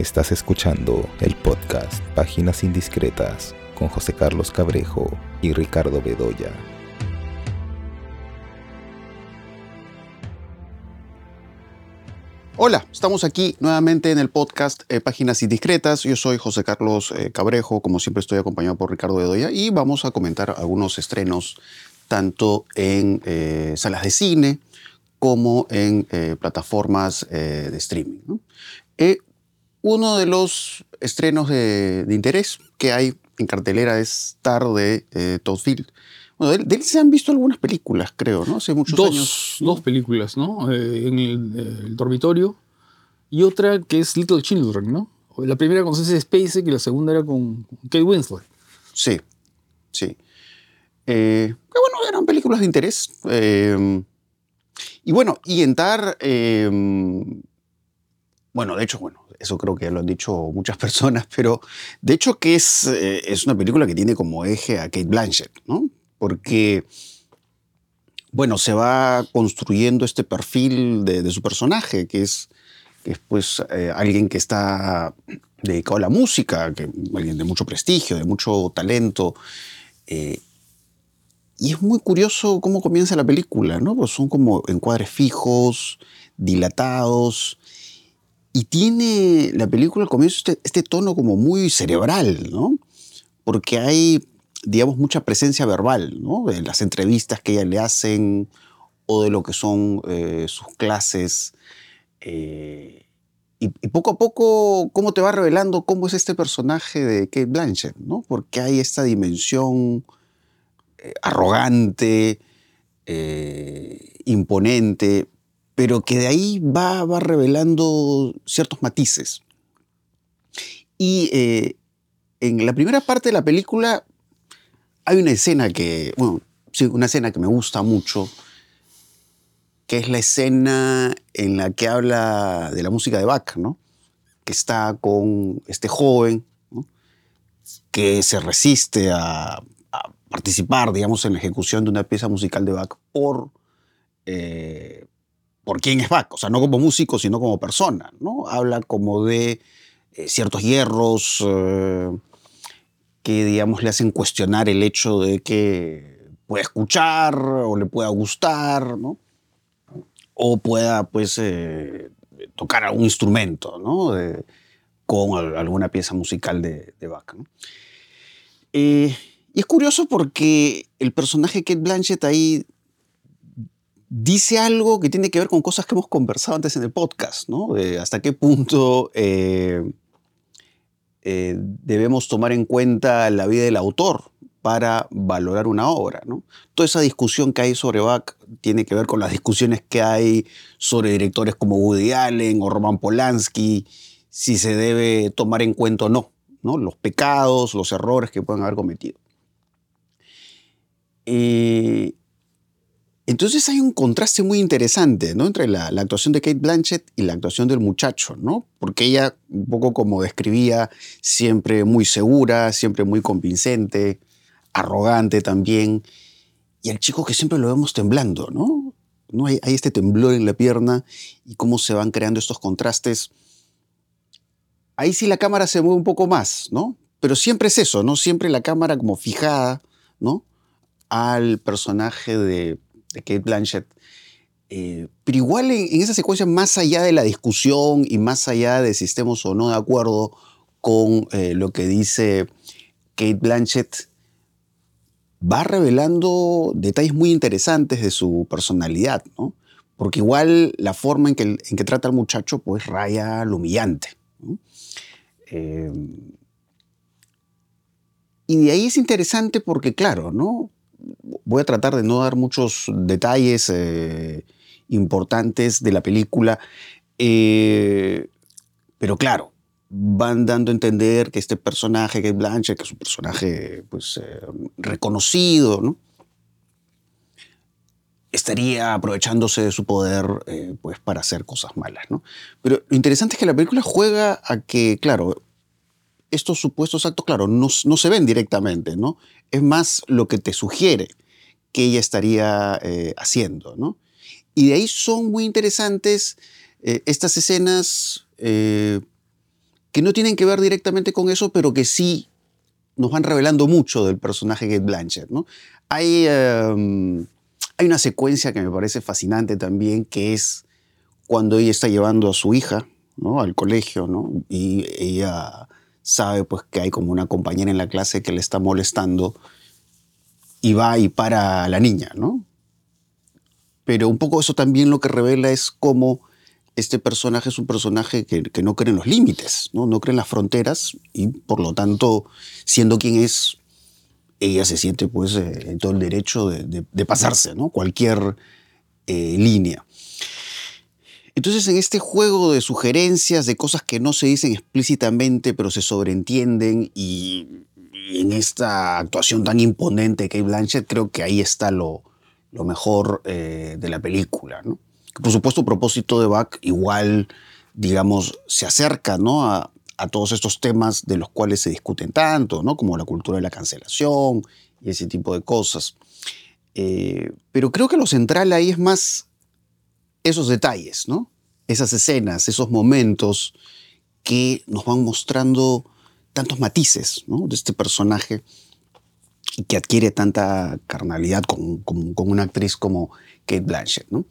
Estás escuchando el podcast Páginas Indiscretas con José Carlos Cabrejo y Ricardo Bedoya. Hola, estamos aquí nuevamente en el podcast eh, Páginas Indiscretas. Yo soy José Carlos eh, Cabrejo, como siempre estoy acompañado por Ricardo Bedoya y vamos a comentar algunos estrenos tanto en eh, salas de cine como en plataformas de streaming. Uno de los estrenos de, interés que hay en cartelera es Star de Todd Field. Bueno, de, él se han visto algunas películas, creo, ¿no? Hace muchos dos, años. Dos películas, ¿no? Eh, en el, dormitorio. Y otra que es Little Children, ¿no? La primera con Ceci Spacek y la segunda era con Kate Winslet. Sí, sí. Eh, bueno, eran películas de interés. Eh, y bueno, y entrar. Bueno, de hecho, bueno, eso creo que ya lo han dicho muchas personas, pero de hecho que es, es una película que tiene como eje a Kate Blanchett, ¿no? porque, bueno, se va construyendo este perfil de, su personaje, que es, pues, eh, alguien que está dedicado a la música, que, alguien de mucho prestigio, de mucho talento. Eh, y es muy curioso cómo comienza la película, ¿no? Pues son como encuadres fijos, dilatados, y tiene la película al comienzo este, este tono como muy cerebral, ¿no? Porque hay digamos, mucha presencia verbal, ¿no? De las entrevistas que ella le hacen o de lo que son eh, sus clases. Eh, y, poco a poco, cómo te va revelando cómo es este personaje de Kate Blanchett, ¿no? Porque hay esta dimensión eh, arrogante, imponente, pero que de ahí va, va revelando ciertos matices. Y en la primera parte de la película hay una escena que, bueno, sí, una escena que me gusta mucho, que es la escena en la que habla de la música de Bach, ¿no? Que está con este joven, que se resiste a, participar, digamos, en la ejecución de una pieza musical de Bach por, eh, por quién es Bach, o sea, no como músico, sino como persona, ¿no? Habla como de eh, ciertos hierros, eh, que, digamos, le hacen cuestionar el hecho de que pueda escuchar o le pueda gustar, ¿no? O pueda, pues, eh, tocar algún instrumento, ¿no? con alguna pieza musical de, de Bach, y es curioso porque el personaje Kate Blanchett ahí dice algo que tiene que ver con cosas que hemos conversado antes en el podcast, ¿no? hasta qué punto eh, eh, debemos tomar en cuenta la vida del autor para valorar una obra. ¿no? Toda esa discusión que hay sobre Bach tiene que ver con las discusiones que hay sobre directores como Woody Allen o Roman Polanski, si se debe tomar en cuenta o no, ¿no? los pecados, los errores que pueden haber cometido. Eh, entonces hay un contraste muy interesante ¿no? entre la, actuación de Kate Blanchett y la actuación del muchacho, ¿no? porque ella, un poco como describía, siempre muy segura, siempre muy convincente, arrogante también, y el chico que siempre lo vemos temblando, ¿no? ¿No? Hay, hay este temblor en la pierna y cómo se van creando estos contrastes. Ahí sí la cámara se mueve un poco más, ¿no? Pero siempre es eso, ¿no? Siempre la cámara como fijada, ¿no? Al personaje de, de Kate Blanchett. Eh, pero igual en, esa secuencia, más allá de la discusión y más allá de si estemos o no de acuerdo con eh, lo que dice Kate Blanchett, va revelando detalles muy interesantes de su personalidad, ¿no? Porque igual la forma en que, en que trata al muchacho, pues raya lo humillante. Eh, y de ahí es interesante porque, claro, ¿no? Voy a tratar de no dar muchos detalles eh, importantes de la película, eh, pero claro, van dando a entender que este personaje, que es Blanche, que es un personaje pues, eh, reconocido, ¿no? estaría aprovechándose de su poder pues, para hacer cosas malas. ¿no? Pero lo interesante es que la película juega a que, claro, estos supuestos actos, claro, no, no se ven directamente, ¿no? Es más lo que te sugiere que ella estaría eh, haciendo. ¿no? Y de ahí son muy interesantes eh, estas escenas eh, que no tienen que ver directamente con eso, pero que sí nos van revelando mucho del personaje Kate Blanchett. ¿no? Hay, em, hay una secuencia que me parece fascinante también, que es cuando ella está llevando a su hija al colegio, ¿no? y ella sabe pues, que hay como una compañera en la clase que le está molestando y va y para a la niña, ¿no? Pero un poco eso también lo que revela es cómo este personaje es un personaje que, no cree en los límites, ¿no? no cree en las fronteras y por lo tanto, siendo quien es, ella se siente pues eh, en todo el derecho de, pasarse, ¿no? cualquier eh, línea. Entonces en este juego de sugerencias, de cosas que no se dicen explícitamente pero se sobreentienden y, en esta actuación tan imponente de Kate Blanchett, creo que ahí está lo, mejor eh, de la película. ¿no? Por supuesto, propósito de Bach igual, digamos, se acerca ¿no? a, todos estos temas de los cuales se discuten tanto, ¿no? como la cultura de la cancelación y ese tipo de cosas. Eh, pero creo que lo central ahí es más esos detalles, ¿no? esas escenas, esos momentos que nos van mostrando tantos matices de este personaje y que adquiere tanta carnalidad con, con, una actriz como Kate Blanchett. ¿no?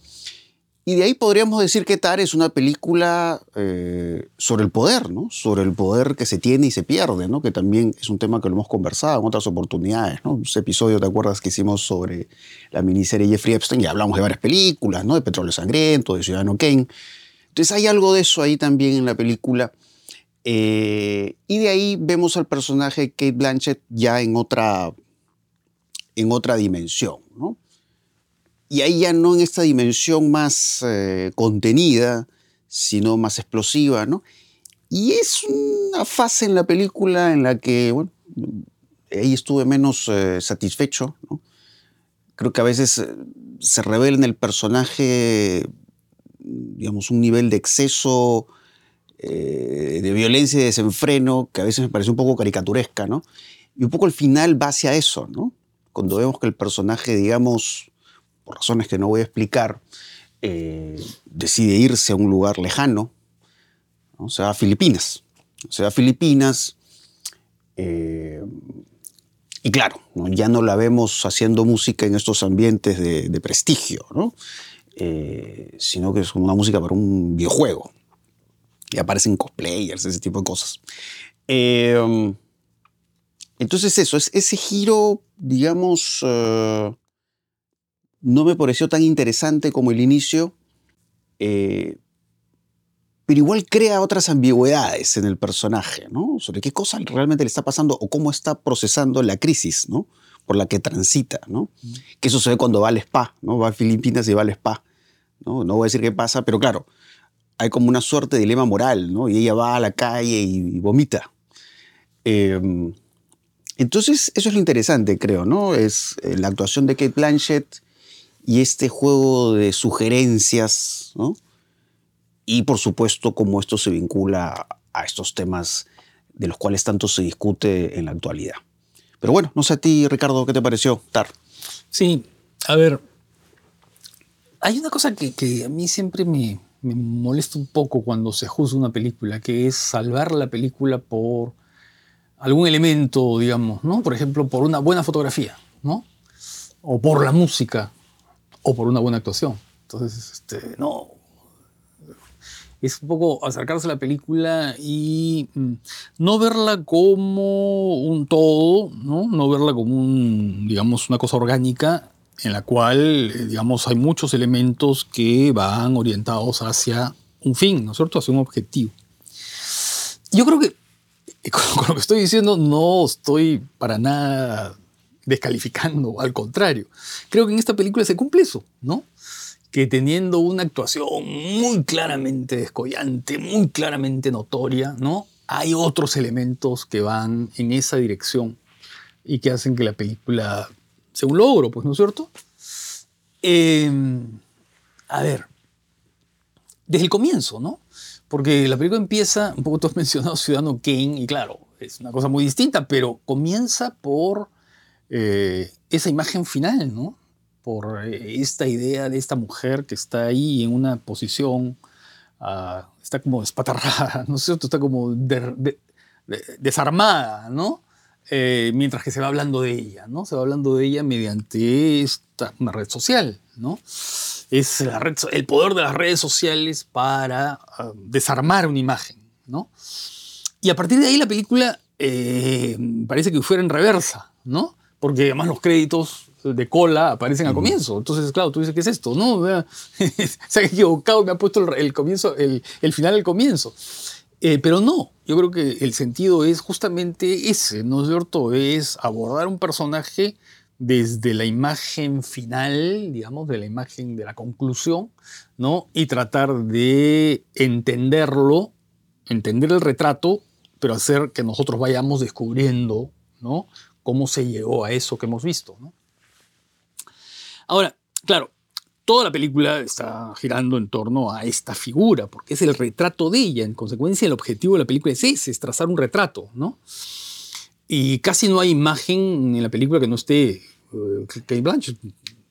Y de ahí podríamos decir que Tar es una película eh, sobre el poder, ¿no? Sobre el poder que se tiene y se pierde, ¿no? Que también es un tema que lo hemos conversado en otras oportunidades, ¿no? Ese episodio, ¿te acuerdas que hicimos sobre la miniserie Jeffrey Epstein? Y hablamos de varias películas, ¿no? De Petróleo Sangriento, de Ciudadano Kane. Entonces hay algo de eso ahí también en la película. Eh, y de ahí vemos al personaje Kate Blanchett ya en otra, en otra dimensión, ¿no? Y ahí ya no en esta dimensión más eh, contenida, sino más explosiva, ¿no? Y es una fase en la película en la que, bueno, ahí estuve menos eh, satisfecho, ¿no? Creo que a veces eh, se revela en el personaje, digamos, un nivel de exceso, de violencia y desenfreno, que a veces me parece un poco caricaturesca, ¿no? Y un poco el final va hacia eso, ¿no? Cuando vemos que el personaje, digamos, por razones que no voy a explicar, eh, decide irse a un lugar lejano, se va a Filipinas. Se va a Filipinas eh, y claro, ya no la vemos haciendo música en estos ambientes de, prestigio, eh, sino que es una música para un videojuego. Y aparecen cosplayers, ese tipo de cosas. entonces eso, es ese giro, digamos, no me pareció tan interesante como el inicio, eh, pero igual crea otras ambigüedades en el personaje, ¿no? Sobre qué cosa realmente le está pasando o cómo está procesando la crisis, ¿no? Por la que transita, ¿no? Mm. Que eso se ve cuando va al spa, ¿no? Va a Filipinas y va al spa, ¿no? No voy a decir qué pasa, pero claro, hay como una suerte de dilema moral, ¿no? Y ella va a la calle y, vomita. Em, entonces, eso es lo interesante, creo, ¿no? Es eh, la actuación de Kate Blanchett y este juego de sugerencias, ¿no? Y por supuesto cómo esto se vincula a estos temas de los cuales tanto se discute en la actualidad. Pero bueno, no sé a ti, Ricardo, ¿qué te pareció, Tar? Sí, a ver, hay una cosa que, a mí siempre me, me, molesta un poco cuando se juzga una película, que es salvar la película por algún elemento, digamos, ¿no? Por ejemplo, por una buena fotografía, ¿no? O por la música, o por una buena actuación. Entonces, este, no. Es un poco acercarse a la película y mm, no verla como un todo, ¿no? No verla como un, digamos, una cosa orgánica en la cual, eh, digamos, hay muchos elementos que van orientados hacia un fin, ¿no es cierto? Hacia un objetivo. Yo creo que con, lo que estoy diciendo no estoy para nada descalificando, al contrario. Creo que en esta película se cumple eso, ¿no? Que teniendo una actuación muy claramente descollante, muy claramente notoria, ¿no? Hay otros elementos que van en esa dirección y que hacen que la película sea un logro, pues, ¿no es cierto? Em, a ver, desde el comienzo, ¿no? Porque la película empieza, un poco tú has mencionado Ciudadano Kane, y claro, es una cosa muy distinta, pero comienza por eh, esa imagen final, ¿no? Por eh, esta idea de esta mujer que está ahí en una posición ah, está como espatarrada, ¿no es cierto? Está como de- de- de- desarmada, ¿no? Eh, mientras que se va hablando de ella, ¿no? Se va hablando de ella mediante esta, una red social, ¿no? Es la red el poder de las redes sociales para ah, desarmar una imagen, ¿no? Y a partir de ahí la película parece que fuera en reversa, ¿no? Porque además los créditos de cola aparecen al comienzo. Entonces, claro, tú dices, ¿qué es esto? No, se ha equivocado, me ha puesto el, el comienzo, el, el final al comienzo. Eh, pero no, yo creo que el sentido es justamente ese, ¿no es cierto? Es abordar un personaje desde la imagen final, digamos, de la imagen de la conclusión, ¿no? Y tratar de entenderlo, entender el retrato, pero hacer que nosotros vayamos descubriendo, ¿no? Cómo se llegó a eso que hemos visto, ¿no? Ahora, claro, toda la película está girando en torno a esta figura, porque es el retrato de ella. En consecuencia, el objetivo de la película es ese, es trazar un retrato, ¿no? Y casi no hay imagen en la película que no esté eh, Kate Blanchett.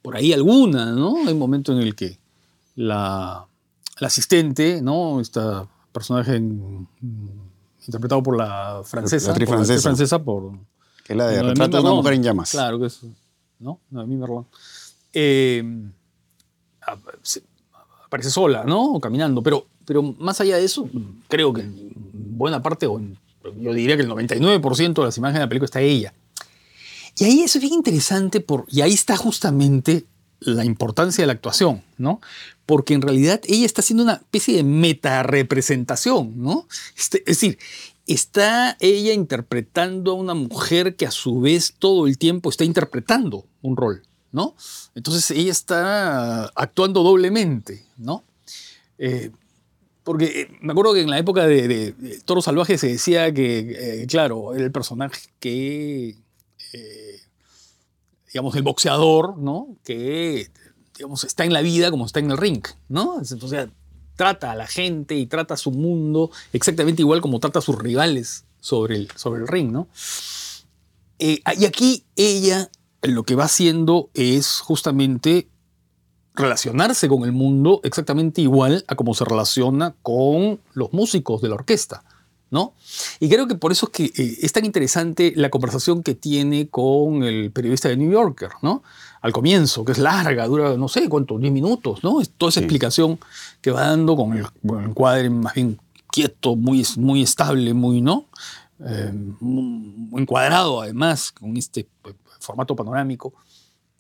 Por ahí alguna, ¿no? Hay un momento en el que la, la asistente, ¿no? Esta personaje en- interpretado por la francesa. La actriz por la actriz francesa. francesa por, Que es la de Noemí Retrato de una Merlón. mujer en llamas. Claro que es. ¿No? Noemí Merlón. Eh, aparece sola, ¿no? O caminando. Pero, pero más allá de eso, creo que en buena parte, o en- yo diría que el 99% de las imágenes de la película está ella. Y ahí eso es bien interesante, por, y ahí está justamente la importancia de la actuación, ¿no? Porque en realidad ella está haciendo una especie de meta-representación, ¿no? Este- es decir, está ella interpretando a una mujer que a su vez todo el tiempo está interpretando un rol, ¿no? Entonces ella está actuando doblemente, ¿no? Eh, porque eh, me acuerdo que en la época de, Toro Salvaje se decía que, eh, claro, el personaje que, digamos, el boxeador, ¿no? Que, digamos, está en la vida como está en el ring, ¿no? O sea, trata a la gente y trata a su mundo exactamente igual como trata a sus rivales sobre el, sobre el ring, ¿no? Eh, y aquí ella lo que va haciendo es justamente relacionarse con el mundo exactamente igual a como se relaciona con los músicos de la orquesta, ¿no? Y creo que por eso es que eh, es tan interesante la conversación que tiene con el periodista de New Yorker, ¿no? Al comienzo, que es larga, dura no sé cuánto, 10 minutos, ¿no? Es toda esa Sí. explicación que va dando con el, bueno, el encuadre más bien quieto, muy, muy estable, muy, ¿no? Eh, encuadrado además, con este eh, formato panorámico.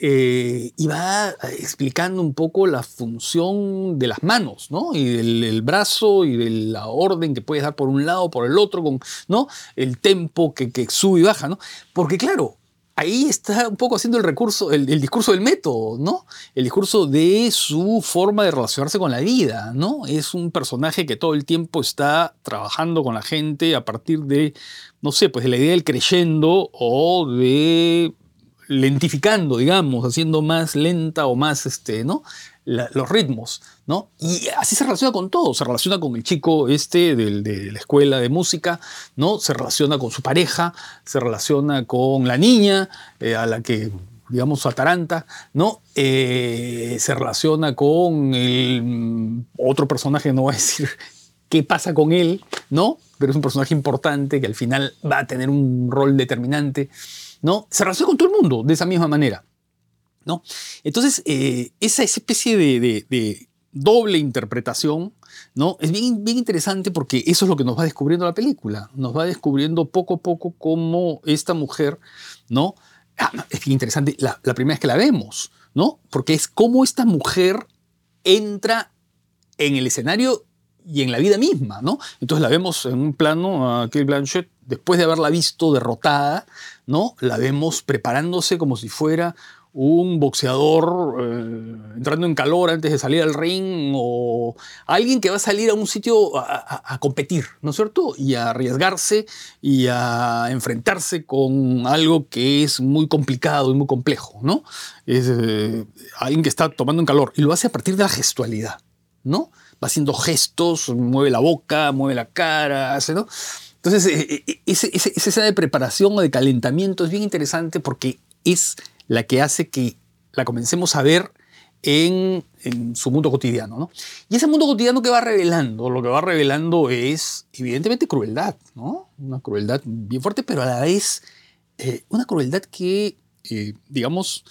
Eh, y va explicando un poco la función de las manos, ¿no? Y del el brazo y de la orden que puedes dar por un lado, por el otro, con, ¿no? El tempo que, que sube y baja, ¿no? Porque claro, ahí está un poco haciendo el recurso, el, el discurso del método, ¿no? El discurso de su forma de relacionarse con la vida, ¿no? Es un personaje que todo el tiempo está trabajando con la gente a partir de, no sé, pues de la idea del creyendo o de lentificando, digamos, haciendo más lenta o más, este, ¿no? Los ritmos, ¿no? Y así se relaciona con todo, se relaciona con el chico este del- de la escuela de música, ¿no? Se relaciona con su pareja, se relaciona con la niña eh, a la que, digamos, ataranta, ¿no? Eh, se relaciona con el mm, otro personaje, no voy a decir qué pasa con él, ¿no? Pero es un personaje importante que al final va a tener un rol determinante, ¿no? Se relaciona con todo el mundo de esa misma manera, ¿no? Entonces, eh, esa especie de, doble interpretación, ¿no? Es bien, interesante porque eso es lo que nos va descubriendo la película. Nos va descubriendo poco a poco cómo esta mujer, ¿no? Ah, es bien interesante la, la primera vez que la vemos, ¿no? Porque es cómo esta mujer entra en el escenario y en la vida misma, ¿no? Entonces la vemos en un plano a Kate Blanchett, después de haberla visto derrotada, ¿no? La vemos preparándose como si fuera un boxeador eh, entrando en calor antes de salir al ring o alguien que va a salir a un sitio a, competir, ¿no es cierto? Y a arriesgarse y a enfrentarse con algo que es muy complicado y muy complejo, ¿no? Eh, alguien que está tomando en calor y lo hace a partir de la gestualidad, ¿no? Va haciendo gestos, mueve la boca, mueve la cara, hace, ¿no? Entonces, eh, eh, ese- ese- escena de preparación o de calentamiento es bien interesante porque es la que hace que la comencemos a ver en, en su mundo cotidiano, ¿no? Y ese mundo cotidiano que va revelando, lo que va revelando es evidentemente crueldad, ¿no? Una crueldad bien fuerte, pero a la vez eh, una crueldad que, eh, digamos, eh,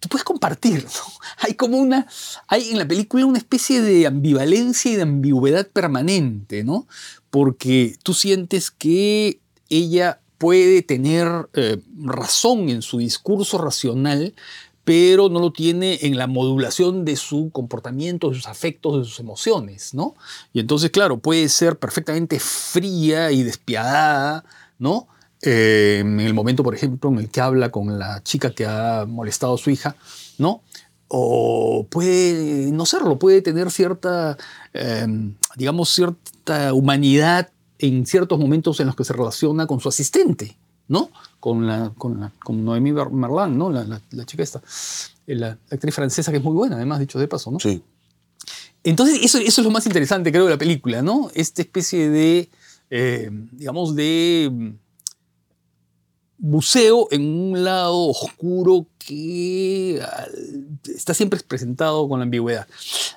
tú puedes compartir, ¿no? Hay como una, hay en la película una especie de ambivalencia y de ambigüedad permanente, ¿no? Porque tú sientes que ella puede tener eh, razón en su discurso racional, pero no lo tiene en la modulación de su comportamiento, de sus afectos, de sus emociones, ¿no? Y entonces, claro, puede ser perfectamente fría y despiadada, ¿no? Eh, en el momento, por ejemplo, en el que habla con la chica que ha molestado a su hija, ¿no? O puede no serlo, puede tener cierta, eh, digamos, cierta humanidad en ciertos momentos en los que se relaciona con su asistente, ¿no? Con, la, con, la, con Noémie Merlan, ¿no? La, la, la chica esta, eh, la, la, actriz francesa que es muy buena, además, dicho de paso, ¿no? Sí. Entonces, eso, eso es lo más interesante, creo, de la película, ¿no? Esta especie de, eh, digamos, de buceo en un lado oscuro que está siempre presentado con la ambigüedad.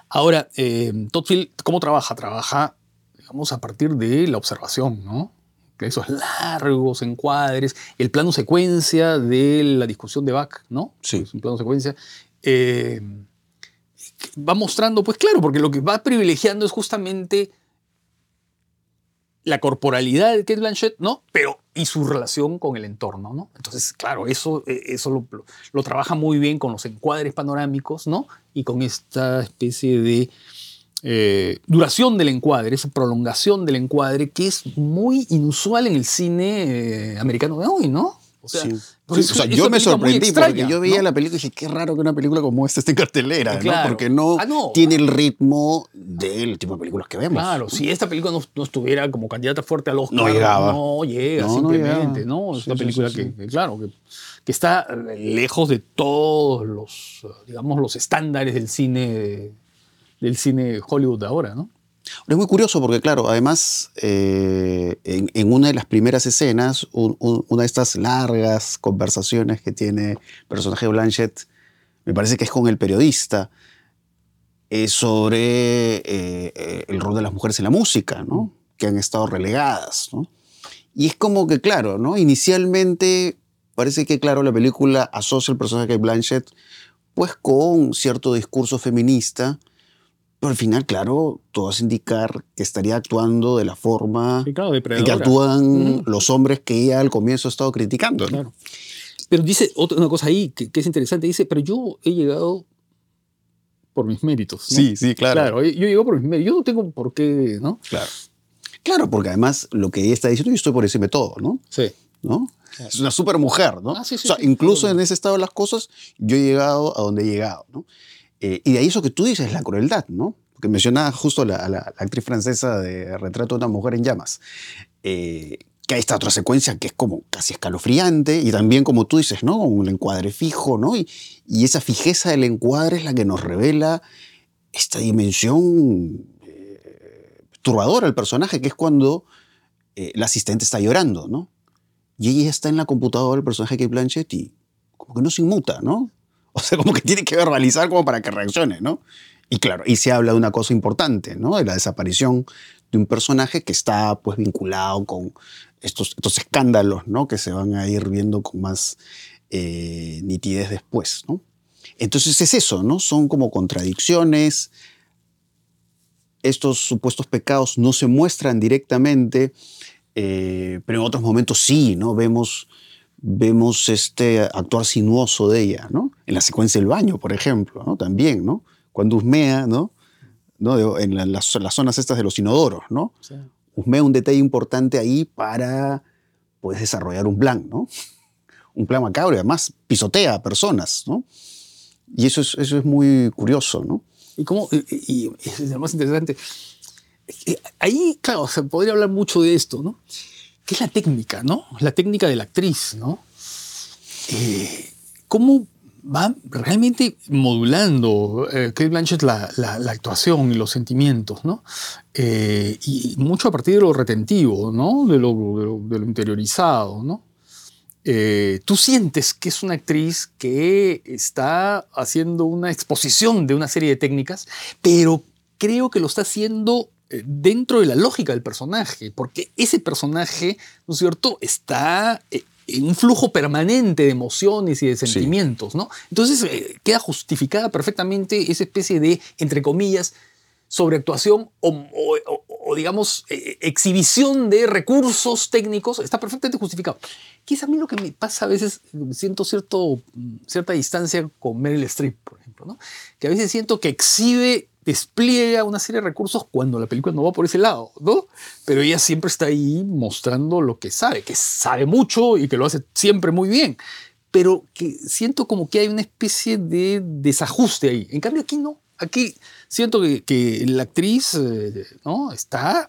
Ahora, eh, Todd Field, ¿cómo trabaja? Trabaja, digamos, a partir de la observación, ¿no? Esos largos encuadres, el plano secuencia de la discusión de Bach, ¿no? Sí. Es un plano secuencia. Eh, va mostrando, pues claro, porque lo que va privilegiando es justamente la corporalidad de Kate Blanchett, ¿no? Pero y su relación con el entorno, ¿no? Entonces, claro, eso, eso lo, lo, lo, trabaja muy bien con los encuadres panorámicos, ¿no? Y con esta especie de eh, duración del encuadre, esa prolongación del encuadre que es muy inusual en el cine eh, americano de hoy, ¿no? O sea, sí. Sí, o sea yo me sorprendí extraña, porque yo veía ¿no? la película y dije, qué raro que una película como esta esté en cartelera, claro. ¿no? Porque no, ah, no, tiene el ritmo del tipo de películas que vemos. Claro, si esta película no, no estuviera como candidata fuerte al Oscar, no llegaba. No llega, simplemente, ¿no? Es una película que, que, claro, que, que, está lejos de todos los, digamos, los estándares del cine, del cine Hollywood de ahora, ¿no? Es muy curioso porque, claro, además, eh, en, una de las primeras escenas, un, un, una de estas largas conversaciones que tiene el personaje Blanchett, me parece que es con el periodista, es sobre eh, el rol de las mujeres en la música, ¿no? Que han estado relegadas, ¿no? Y es como que, claro, ¿no? Inicialmente parece que, claro, la película asocia el personaje de Blanchett pues con cierto discurso feminista, pero al final, claro, todo hace indicar que estaría actuando de la forma sí, claro, en que actúan -huh. los hombres que ella al comienzo ha estado criticando. ¿no? Claro. Pero dice otra una cosa ahí que, que, es interesante. Dice, pero yo he llegado por mis méritos. ¿no? Sí, sí, claro. Claro, yo llego por mis méritos. Yo no tengo por qué, ¿no? Claro. Claro, porque además lo que ella está diciendo, yo estoy por encima de todo, ¿no? Sí. ¿no? Es una super mujer, ¿no? Ah, sí, sí, o sea, sí, incluso en ese estado de las cosas, yo he llegado a donde he llegado, ¿no? Eh, y de ahí eso que tú dices, la crueldad, ¿no? Porque mencionaba justo la, la, la, actriz francesa de Retrato de una mujer en llamas. Eh, que hay esta otra secuencia que es como casi escalofriante y también, como tú dices, ¿no? Un encuadre fijo, ¿no? Y, y esa fijeza del encuadre es la que nos revela esta dimensión eh, turbadora del personaje, que es cuando eh, la asistente está llorando, ¿no? Y ella está en la computadora, el personaje que Blanchett, y como que no se inmuta, ¿no? O sea, como que tiene que verbalizar como para que reaccione, ¿no? Y claro, y se habla de una cosa importante, ¿no? De la desaparición de un personaje que está pues vinculado con estos, estos escándalos, ¿no? Que se van a ir viendo con más eh, nitidez después, ¿no? Entonces es eso, ¿no? Son como contradicciones. Estos supuestos pecados no se muestran directamente, eh, pero en otros momentos sí, ¿no? Vemos, vemos este actuar sinuoso de ella, ¿no? En la secuencia del baño, por ejemplo, ¿no? También, ¿no? Cuando husmea, ¿no? ¿no? En la, las, las, zonas estas de los inodoros, ¿no? Sí. Husmea un detalle importante ahí para, pues, desarrollar un plan, ¿no? Un plan macabro y además pisotea a personas, ¿no? Y eso es, eso es muy curioso, ¿no? Y cómo, y, y es lo más interesante, ahí, claro, se podría hablar mucho de esto, ¿no? Que es la técnica, ¿no? La técnica de la actriz, ¿no? Eh, ¿Cómo va realmente modulando eh, Kate Blanchett la, la, actuación y los sentimientos, ¿no? Eh, y mucho a partir de lo retentivo, ¿no? De lo, de lo, interiorizado, ¿no? eh, tú sientes que es una actriz que está haciendo una exposición de una serie de técnicas, pero creo que lo está haciendo eh, dentro de la lógica del personaje, porque ese personaje, ¿no es cierto?, está en un flujo permanente de emociones y de sentimientos, ¿no? Entonces queda justificada perfectamente esa especie de, entre comillas, sobreactuación o, o, digamos, exhibición de recursos técnicos, está perfectamente justificado. Que es a mí lo que me pasa a veces, siento cierto, cierta distancia con Meryl Streep, por ejemplo, ¿no? que a veces siento que exhibe, despliega una serie de recursos cuando la película no va por ese lado, ¿no? Pero ella siempre está ahí mostrando lo que sabe, que sabe mucho y que lo hace siempre muy bien, pero que siento como que hay una especie de desajuste ahí. En cambio aquí no, aquí siento que, la actriz eh, ¿no? está,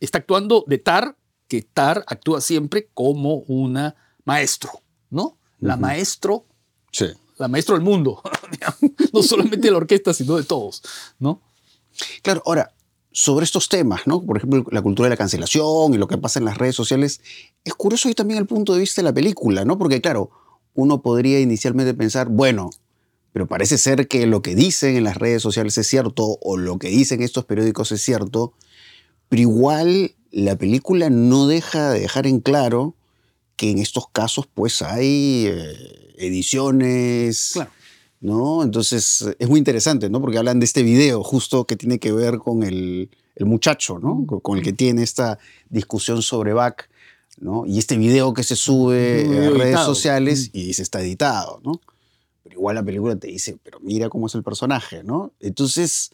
está actuando de tar que Tar actúa siempre como una maestro, ¿no? La maestro, sí. La maestro del mundo, no solamente de la orquesta, sino de todos, ¿no? Claro, ahora, sobre estos temas, ¿no? Por ejemplo, la cultura de la cancelación y lo que pasa en las redes sociales, es curioso y también el punto de vista de la película, ¿no? Porque claro, uno podría inicialmente pensar, bueno, pero parece ser que lo que dicen en las redes sociales es cierto o lo que dicen estos periódicos es cierto, pero igual la película no deja de dejar en claro que en estos casos pues hay eh, ediciones, ¿no? Entonces es muy interesante, ¿no? Porque hablan de este video justo que tiene que ver con el, muchacho, ¿no? Con, el que tiene esta discusión sobre Bach, ¿no? Y este video que se sube en redes sociales y dice está editado, ¿no? Pero igual la película te dice, pero mira cómo es el personaje, ¿no? Entonces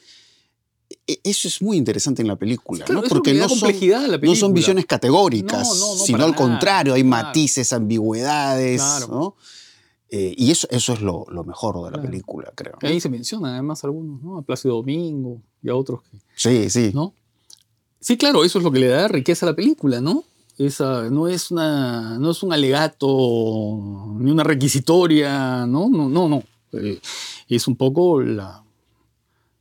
eso es muy interesante en la película, ¿no? Porque no son, no son, visiones categóricas, sino al contrario, hay matices, ambigüedades, ¿no? Eh, y eso, eso es lo, lo mejor de la película, creo. Ahí se menciona además algunos, ¿no? A Plácido Domingo y a otros que... Sí, sí. ¿no? Sí, claro, eso es lo que le da riqueza a la película, ¿no? Esa, no, es una, no es un alegato ni una requisitoria, ¿no? No, no, no. Eh, es un poco la,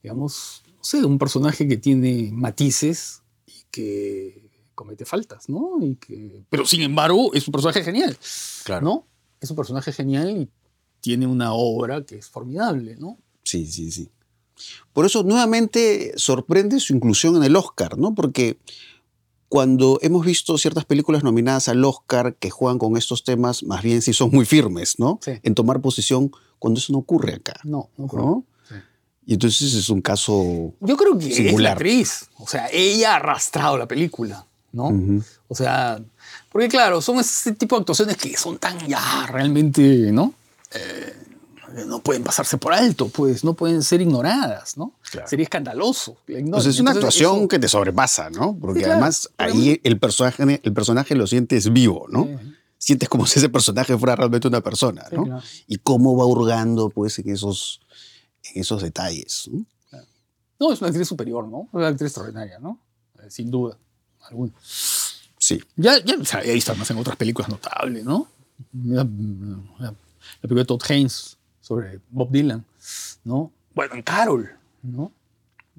digamos, sé, un personaje que tiene matices y que comete faltas, ¿no? Y que, pero sin embargo, es un personaje genial, claro. ¿no? Es un personaje genial y tiene una obra que es formidable, ¿no? Sí, sí, sí. Por eso nuevamente sorprende su inclusión en el Oscar, ¿no? Porque cuando hemos visto ciertas películas nominadas al Oscar que juegan con estos temas, más bien sí son muy firmes, ¿no? En tomar posición cuando eso no ocurre acá. No, no ocurre. Y entonces es un caso. Yo creo que es la actriz. O sea, ella ha arrastrado la película, ¿no? O sea, porque claro, son ese tipo de actuaciones que son tan ya realmente, ¿no? Eh, no pueden pasarse por alto, pues, no pueden ser ignoradas, ¿no? Sería escandaloso. Pues es una actuación que te sobrepasa, ¿no? Porque además ahí el personaje, el personaje lo sientes vivo, ¿no? Sientes como si ese personaje fuera realmente una persona, ¿no? Y cómo va hurgando, pues, en esos en esos detalles. ¿no? es una actriz superior, ¿no? Una actriz extraordinaria, ¿no? Eh, sin duda, alguna. Sí. Ya, ya ahí está más en otras películas notables, ¿no? La, película de Todd Haynes sobre Bob Dylan, ¿no? Bueno, en Carol, ¿no?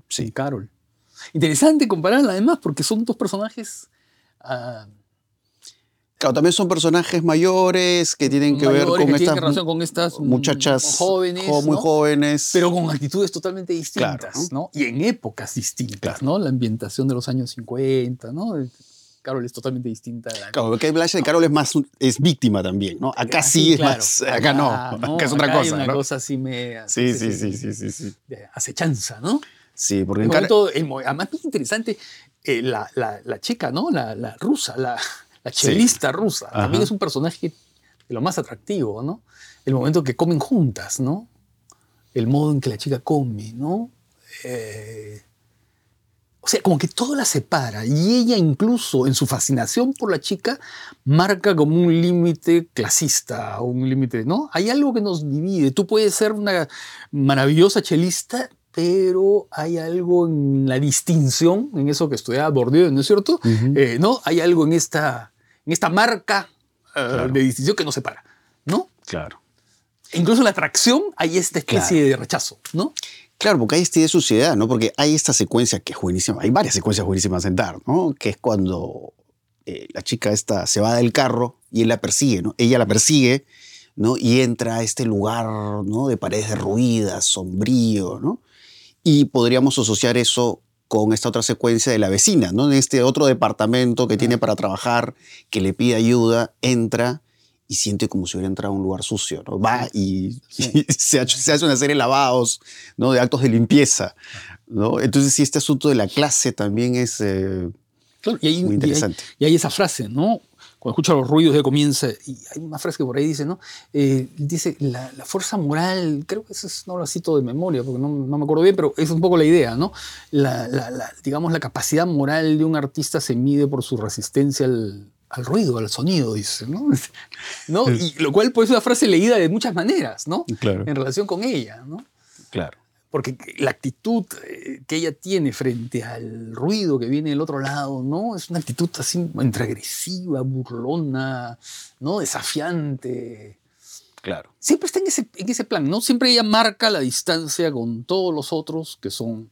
Sí, Carol. Interesante compararla además porque son dos personajes uh, Claro, también son personajes mayores que tienen que ver con, estas, con estas muchachas jóvenes, muy jóvenes. Pero con actitudes totalmente distintas, ¿no? Y en épocas distintas, ¿no? La ambientación de los años 50, ¿no? Carol es totalmente distinta. La... Claro, porque Blanche de Carol es más es víctima también, ¿no? Acá sí, es más, acá, no, acá es otra cosa. Una cosa así me Sí, sí, sí, sí, sí, acechanza, ¿no? Sí, porque en además es interesante eh, la, chica, ¿no? La, la rusa, la, la chelista rusa. También es un personaje de lo más atractivo, ¿no? El momento que comen juntas, ¿no? El modo en que la chica come, ¿no? Eh, o sea, como que todo la separa y ella incluso en su fascinación por la chica marca como un límite clasista, un límite, ¿no? Hay algo que nos divide. Tú puedes ser una maravillosa chelista, pero hay algo en la distinción, en eso que estudiaba Bourdieu, ¿no es cierto? Eh, ¿No? Hay algo en esta en esta marca eh, de distinción que no separa, ¿no? Claro. E incluso la atracción hay esta especie de rechazo, ¿no? Claro, porque hay esta idea de suciedad, ¿no? Porque hay esta secuencia que es buenísima, hay varias secuencias buenísimas en Dark, ¿no? Que es cuando eh, la chica esta se va del carro y él la persigue, ¿no? Ella la persigue, ¿no? Y entra a este lugar, ¿no? De paredes derruidas, sombrío, ¿no? Y podríamos asociar eso con esta otra secuencia de la vecina, ¿no? En este otro departamento que tiene para trabajar, que le pide ayuda, entra y siente como si hubiera entrado a un lugar sucio, ¿no? Va y, y se, hace, se, hace, una serie de lavados, ¿no? De actos de limpieza, ¿no? Entonces, sí, este asunto de la clase también es eh, claro, y hay, muy interesante. Y hay, y hay, esa frase, ¿no? Cuando escucha los ruidos de comienza, y hay una frase que por ahí dice, ¿no? Eh, dice, la, la, fuerza moral, creo que eso es, no lo cito de memoria, porque no, no, me acuerdo bien, pero es un poco la idea, ¿no? La, la, digamos, la capacidad moral de un artista se mide por su resistencia al, al ruido, al sonido, dice, ¿no? ¿no? Y lo cual pues, es una frase leída de muchas maneras, ¿no? Claro. En relación con ella, ¿no? Claro. Porque la actitud que ella tiene frente al ruido que viene del otro lado, ¿no? Es una actitud así entre agresiva, burlona, ¿no? Desafiante. Claro. Siempre está en ese, en ese plan, ¿no? Siempre ella marca la distancia con todos los otros que son...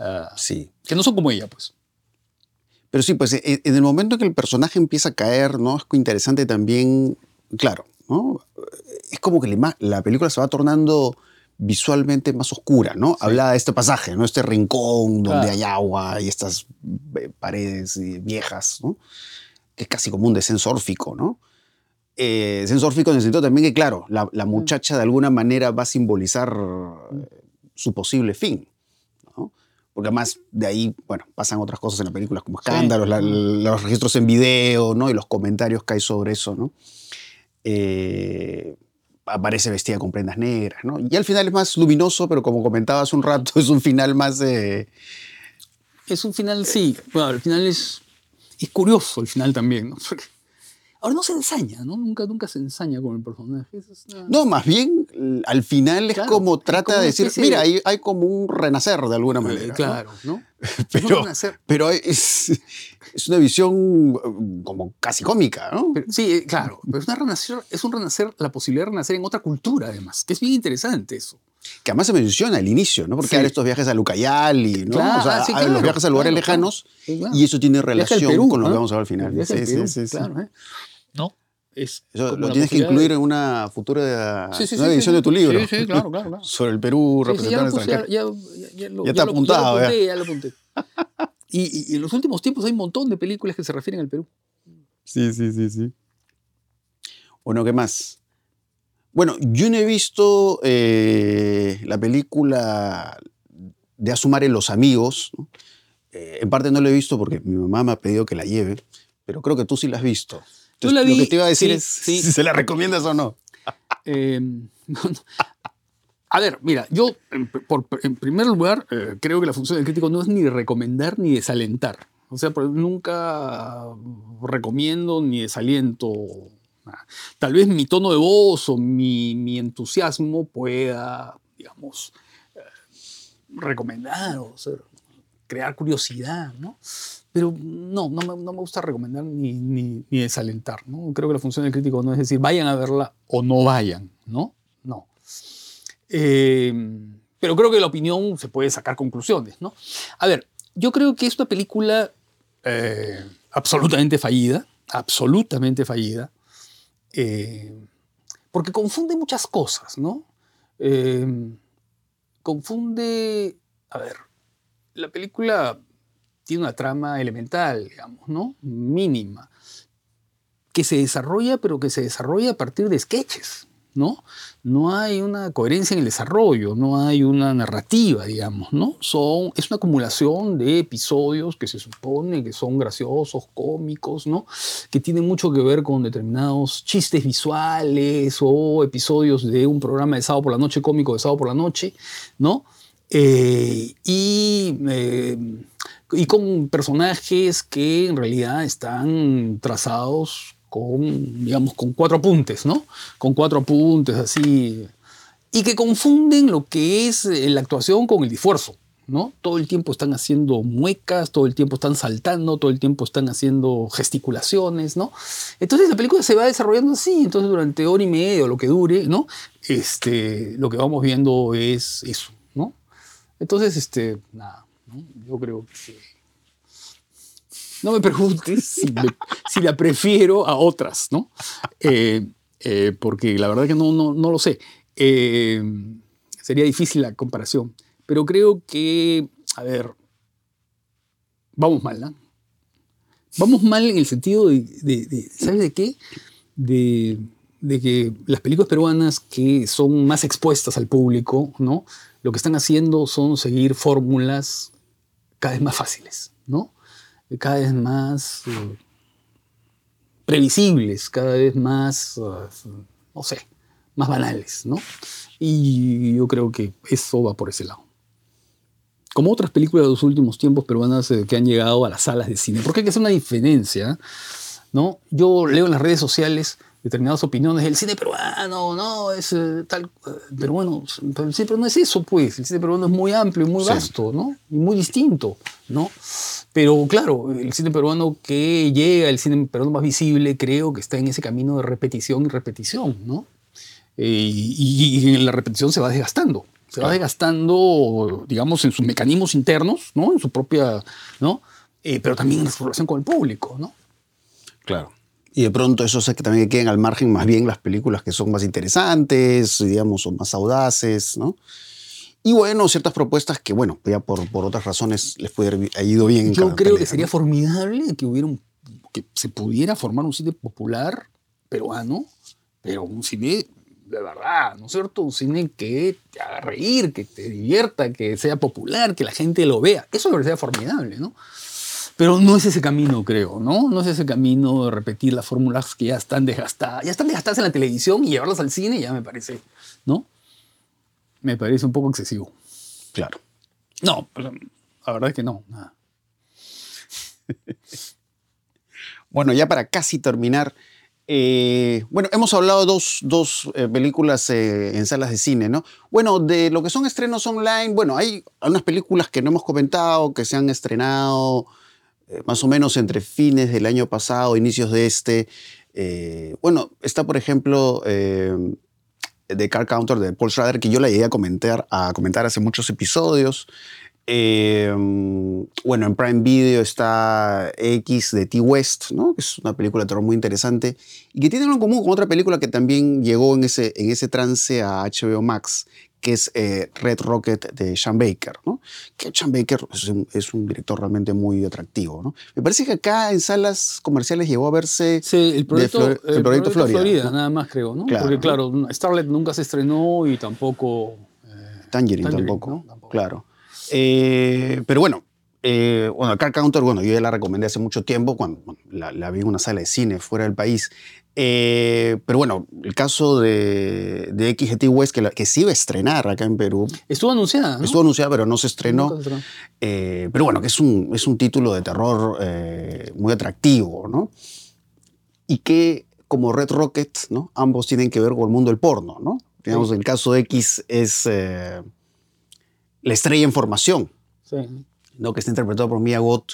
Uh, sí. Que no son como ella, pues. Pero sí, pues en el momento que el personaje empieza a caer, ¿no? Es interesante también, claro, ¿no? Es como que la película se va tornando visualmente más oscura, ¿no? Sí. Hablaba de este pasaje, ¿no? Este rincón donde hay agua y estas eh, paredes viejas, ¿no? Que es casi como un descenso órfico, ¿no? Eh, descenso órfico en el sentido también que, claro, la, la muchacha de alguna manera va a simbolizar su posible fin porque además de ahí, bueno, pasan otras cosas en la película como escándalos, sí. la, los registros en video, ¿no? Y los comentarios que hay sobre eso, ¿no? Eh, aparece vestida con prendas negras, ¿no? Y al final es más luminoso, pero como comentaba hace un rato, es un final más... Eh... Es un final, sí. Bueno, el final es, es curioso, el final también, ¿no? Ahora no se ensaña, ¿no? Nunca, nunca se ensaña con el personaje. Es una... No, más bien al final es claro, como trata es como de decir, mira, hay, hay, como un renacer de alguna manera. Eh, claro, ¿no? ¿no? pero, pero es, es, una visión como casi cómica, ¿no? Pero, sí, eh, claro, pero es, una renacer, es un renacer, la posibilidad de renacer en otra cultura además, que es bien interesante eso. Que además se menciona al inicio, ¿no? Porque sí. hay estos viajes a Lucayali, ¿no? Claro, o sea, sí, claro, los viajes a lugares claro, lejanos y eso tiene relación Perú, con lo que vamos a ver al final. Sí, Perú, sí, sí, sí. claro, ¿eh? ¿No? Es Eso lo tienes que incluir de... en una futura sí, sí, nueva sí, edición de tu libro. Sí, sí, claro, claro. claro. Sobre el Perú representado sí, ya, ya, ya, ya, está lo, apuntado. Ya lo apunté, ya lo apunté. y, en los últimos tiempos hay un montón de películas que se refieren al Perú. Sí, sí, sí, sí. Bueno, ¿qué más? Bueno, yo no he visto eh, la película de Asumar en Los Amigos. ¿no? Eh, en parte no la he visto porque mi mamá me ha pedido que la lleve, pero creo que tú sí la has visto. Tú la vi, lo que te iba a decir sí, es sí. si se la recomiendas o no. Eh, a ver, mira, yo en, por, en primer lugar eh, creo que la función del crítico no es ni recomendar ni desalentar. O sea, nunca recomiendo ni desaliento. Tal vez mi tono de voz o mi, mi entusiasmo pueda, digamos, eh, recomendar o sea, crear curiosidad, ¿no? Pero no, no me, no me gusta recomendar ni, ni, ni, desalentar, ¿no? Creo que la función del crítico no es decir vayan a verla o no vayan, ¿no? No. Eh, pero creo que la opinión se puede sacar conclusiones, ¿no? A ver, yo creo que es una película eh, absolutamente fallida, absolutamente fallida, eh, porque confunde muchas cosas, ¿no? Eh, confunde, a ver, la película tiene una trama elemental, digamos, ¿no? Mínima, que se desarrolla, pero que se desarrolla a partir de sketches, ¿no? No hay una coherencia en el desarrollo, no hay una narrativa, digamos, ¿no? Son, es una acumulación de episodios que se supone que son graciosos, cómicos, ¿no? Que tienen mucho que ver con determinados chistes visuales o episodios de un programa de sábado por la noche, cómico de sábado por la noche, ¿no? Eh, y, eh, y con personajes que en realidad están trazados con, digamos, con cuatro apuntes, ¿no? Con cuatro apuntes así. Y que confunden lo que es eh, la actuación con el esfuerzo, ¿no? Todo el tiempo están haciendo muecas, todo el tiempo están saltando, todo el tiempo están haciendo gesticulaciones, ¿no? Entonces la película se va desarrollando así, entonces durante hora y media o lo que dure, ¿no? Este, lo que vamos viendo es eso, ¿no? Entonces, este, nada. Yo creo que no me preguntes si, me- si la prefiero a otras, ¿no? Eh, eh, porque la verdad que no, no, no lo sé. Eh, sería difícil la comparación. Pero creo que, a ver, vamos mal, ¿no? Vamos mal en el sentido de, de- de- ¿sabes de qué? De, de que las películas peruanas que son más expuestas al público, ¿no? Lo que están haciendo son seguir fórmulas cada vez más fáciles, ¿no? Cada vez más eh, previsibles, cada vez más, eh, no sé, más banales, ¿no? Y yo creo que eso va por ese lado. Como otras películas de los últimos tiempos peruanas eh, que han llegado a las salas de cine. Porque hay que hacer una diferencia, ¿no? Yo leo en las redes sociales determinadas opiniones del cine peruano, no, es eh, tal, eh, pero bueno, pero el cine peruano es eso, pues, el cine peruano es muy amplio y muy Sí. vasto, ¿no? Y muy distinto, ¿no? Pero claro, el cine peruano que llega, el cine peruano más visible, creo que está en ese camino de repetición y repetición, ¿no? Eh, y, y en la repetición se va desgastando. Se va desgastando, digamos, en sus mecanismos internos, ¿no? En su propia, ¿no? Eh, pero también en su relación con el público, ¿no? Claro. Y de pronto eso hace que también queden al margen más bien las películas que son más interesantes, digamos, o más audaces, ¿no? Y bueno, ciertas propuestas que, bueno, ya por, por otras razones les puede haber ido bien. en Yo creo que pelea, sería ¿no? formidable que hubiera un, que se pudiera formar un cine popular peruano, pero un cine de verdad, ¿no es cierto? Un cine que te haga reír, que te divierta, que sea popular, que la gente lo vea. Eso me parecería formidable, ¿no? Pero no es ese camino, creo, ¿no? No es ese camino de repetir las fórmulas que ya están desgastadas. Ya están desgastadas en la televisión y llevarlas al cine ya me parece, ¿no? Me parece un poco excesivo. Claro. No, la verdad es que no. nada. Bueno, ya para casi terminar, eh, bueno, hemos hablado de dos, dos, eh, películas eh, en salas de cine, ¿no? Bueno, de lo que son estrenos online, bueno, hay algunas películas que no hemos comentado, que se han estrenado más o menos entre fines del año pasado, inicios de este. Eh, bueno, está, por ejemplo, eh, The Car Counter de Paul Schrader, que yo la llegué a comentar, a comentar hace muchos episodios. Eh, bueno, en Prime Video está X de T West, ¿no? que es una película de terror muy interesante y que tiene algo en común con otra película que también llegó en ese, en ese trance a HBO Max, que es eh, Red Rocket de Sean Baker. ¿no? Que Sean Baker es un, es un director realmente muy atractivo. ¿no? Me parece que acá en salas comerciales llegó a verse Sí, el proyecto, Flor- el el proyecto Florida, ¿no? nada más creo, ¿no? Claro. Porque claro, Starlet nunca se estrenó y tampoco... eh, Tangerine, Tangerine, tampoco. Claro. Eh, pero bueno, eh, bueno, Car Counter, bueno, yo ya la recomendé hace mucho tiempo cuando bueno, la, la vi en una sala de cine fuera del país. Eh, pero bueno, el caso de, de XGT West, que, la- que se iba a estrenar acá en Perú, Estuvo anunciada, ¿no? estuvo anunciada, pero no se estrenó. Nunca se estrenó. Eh, pero bueno, que es un, es un título de terror eh, muy atractivo, ¿no? Y que, como Red Rocket, ¿no? Ambos tienen que ver con el mundo del porno, ¿no? Digamos, Sí. el caso de X es eh, la estrella en formación, Sí. ¿no? Que está interpretado por Mia Goth.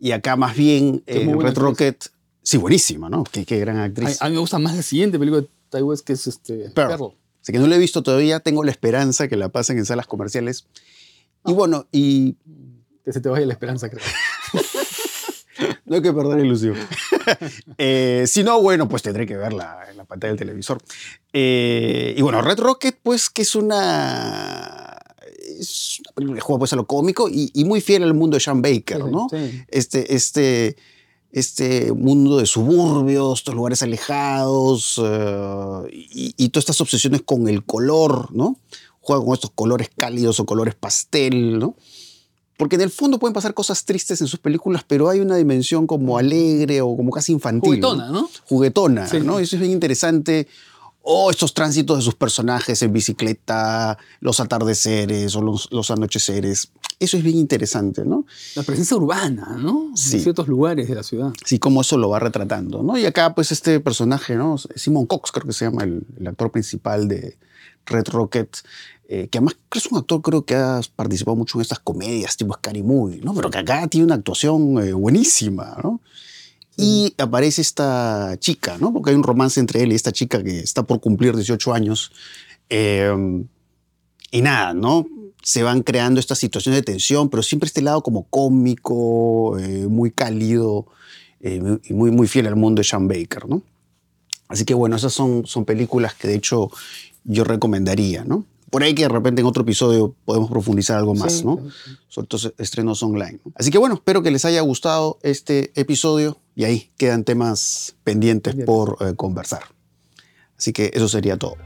Y acá más bien, Red. Rocket, sí, buenísima, ¿no? Qué, qué gran actriz. a mí me gusta más la siguiente película de Ty West, que es este, Pearl. Pearl. Así que no la he visto todavía, tengo la esperanza que la pasen en salas comerciales. Y bueno, y Que se te vaya la esperanza, creo. No hay que perder ilusión. Eh, si no, bueno, pues tendré que verla en la pantalla del televisor. Eh, y bueno, Red Rocket, pues que es una... Es una película que juega pues a lo cómico y, y muy fiel al mundo de Sean Baker, Sí, ¿no? sí. Este, este, este mundo de suburbios, estos lugares alejados eh, y, y todas estas obsesiones con el color, ¿no? Juega con estos colores cálidos o colores pastel, ¿no? Porque en el fondo pueden pasar cosas tristes en sus películas, pero hay una dimensión como alegre o como casi infantil. Juguetona, ¿no? Juguetona, Sí. ¿no? Eso es bien interesante. O estos tránsitos de sus personajes en bicicleta, los atardeceres o los, los anocheceres. Eso es bien interesante, ¿no? La presencia urbana, ¿no? Sí. En ciertos lugares de la ciudad. Sí, cómo eso lo va retratando, ¿no? Y acá, pues, este personaje, ¿no? Simon Cox, creo que se llama el, el actor principal de Red Rocket, eh, que además es un actor, creo que ha participado mucho en estas comedias tipo Scary Movie, ¿no? Pero que acá tiene una actuación eh, buenísima, ¿no? Y aparece esta chica, ¿no? Porque hay un romance entre él y esta chica que está por cumplir 18 años. Eh, y nada, ¿no? se van creando estas situaciones de tensión, pero siempre este lado como cómico, eh, muy cálido eh, y muy, muy fiel al mundo de Sean Baker, ¿no? Así que bueno, esas son, son películas que de hecho yo recomendaría, ¿no? Por ahí que de repente en otro episodio podemos profundizar algo más, Sí, ¿no? sí. Sobre estos estrenos online. Así que bueno, espero que les haya gustado este episodio y ahí quedan temas pendientes por eh, conversar. Así que eso sería todo.